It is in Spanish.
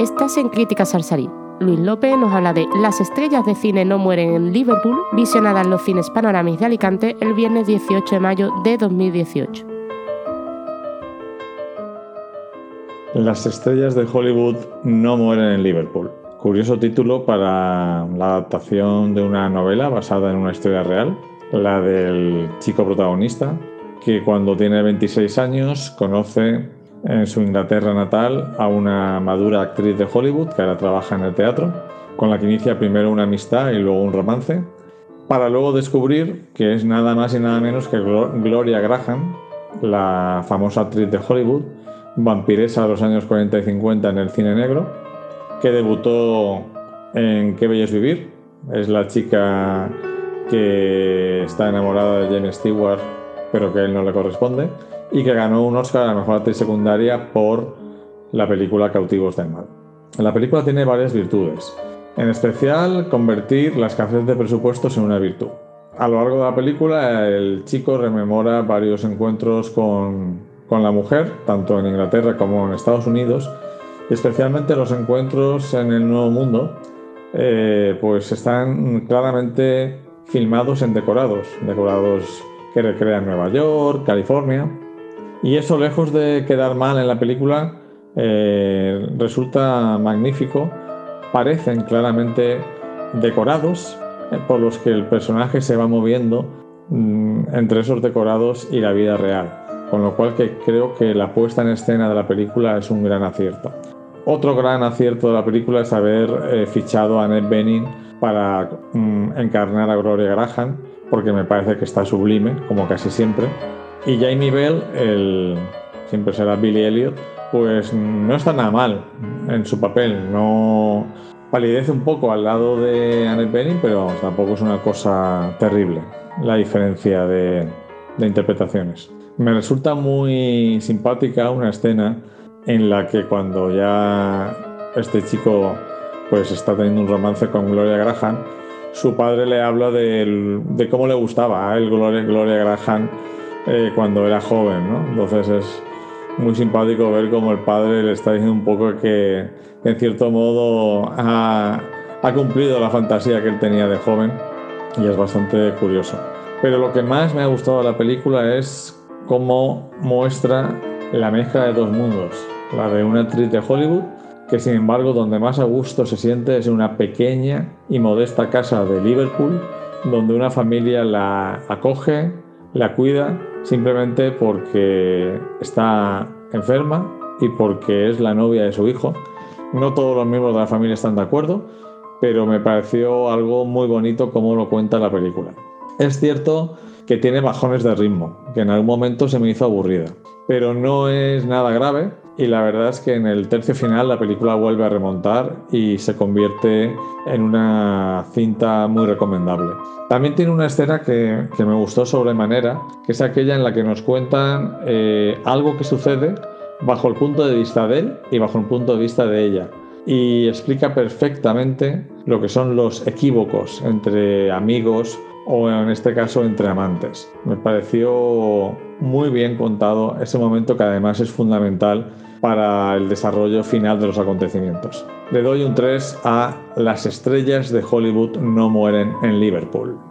Estás en Crítica Sarsarí. Luis López nos habla de Las estrellas de cine no mueren en Liverpool, visionada en los cines Panoramis de Alicante el viernes 18 de mayo de 2018. Las estrellas de Hollywood no mueren en Liverpool. Curioso título para la adaptación de una novela basada en una historia real, la del chico protagonista, que cuando tiene 26 años conoce en su Inglaterra natal a una madura actriz de Hollywood que ahora trabaja en el teatro, con la que inicia primero una amistad y luego un romance, para luego descubrir que es nada más y nada menos que Gloria Graham, la famosa actriz de Hollywood, vampiresa de los años 40 y 50 en el cine negro, que debutó en Qué bello es vivir, es la chica que está enamorada de James Stewart pero que a él no le corresponde y que ganó un Oscar a la mejor actriz secundaria por la película Cautivos del Mal. La película tiene varias virtudes, en especial convertir la escasez de presupuestos en una virtud. A lo largo de la película, el chico rememora varios encuentros con, con la mujer, tanto en Inglaterra como en Estados Unidos, especialmente los encuentros en el Nuevo Mundo, eh, pues están claramente filmados en decorados, decorados que recrean Nueva York, California, y eso, lejos de quedar mal en la película, eh, resulta magnífico. Parecen claramente decorados eh, por los que el personaje se va moviendo mm, entre esos decorados y la vida real. Con lo cual que creo que la puesta en escena de la película es un gran acierto. Otro gran acierto de la película es haber eh, fichado a Ned Bening para mm, encarnar a Gloria Graham, porque me parece que está sublime, como casi siempre. Y Jamie Bell, el, siempre será Billy Elliot, pues no está nada mal en su papel. No palidece un poco al lado de Annette Bening, pero tampoco es una cosa terrible la diferencia de, de interpretaciones. Me resulta muy simpática una escena en la que cuando ya este chico pues está teniendo un romance con Gloria Graham, su padre le habla de, de cómo le gustaba a él Gloria, Gloria Graham eh, cuando era joven, ¿no? Entonces es muy simpático ver cómo el padre le está diciendo un poco que, en cierto modo ha, ha cumplido la fantasía que él tenía de joven y es bastante curioso. Pero lo que más me ha gustado de la película es cómo muestra la mezcla de dos mundos, la de una actriz de Hollywood que sin embargo donde más a gusto se siente es en una pequeña y modesta casa de Liverpool donde una familia la acoge, la cuida simplemente porque está enferma y porque es la novia de su hijo. No todos los miembros de la familia están de acuerdo, pero me pareció algo muy bonito como lo cuenta la película. Es cierto que tiene bajones de ritmo, que en algún momento se me hizo aburrida, pero no es nada grave y la verdad es que en el tercio final la película vuelve a remontar y se convierte en una cinta muy recomendable. También tiene una escena que, me gustó sobremanera, que es aquella en la que nos cuentan eh, algo que sucede bajo el punto de vista de él y bajo el punto de vista de ella. Y explica perfectamente lo que son los equívocos entre amigos o en este caso entre amantes. Me pareció muy bien contado ese momento que además es fundamental para el desarrollo final de los acontecimientos. Le doy un 3 a Las estrellas de Hollywood no mueren en Liverpool.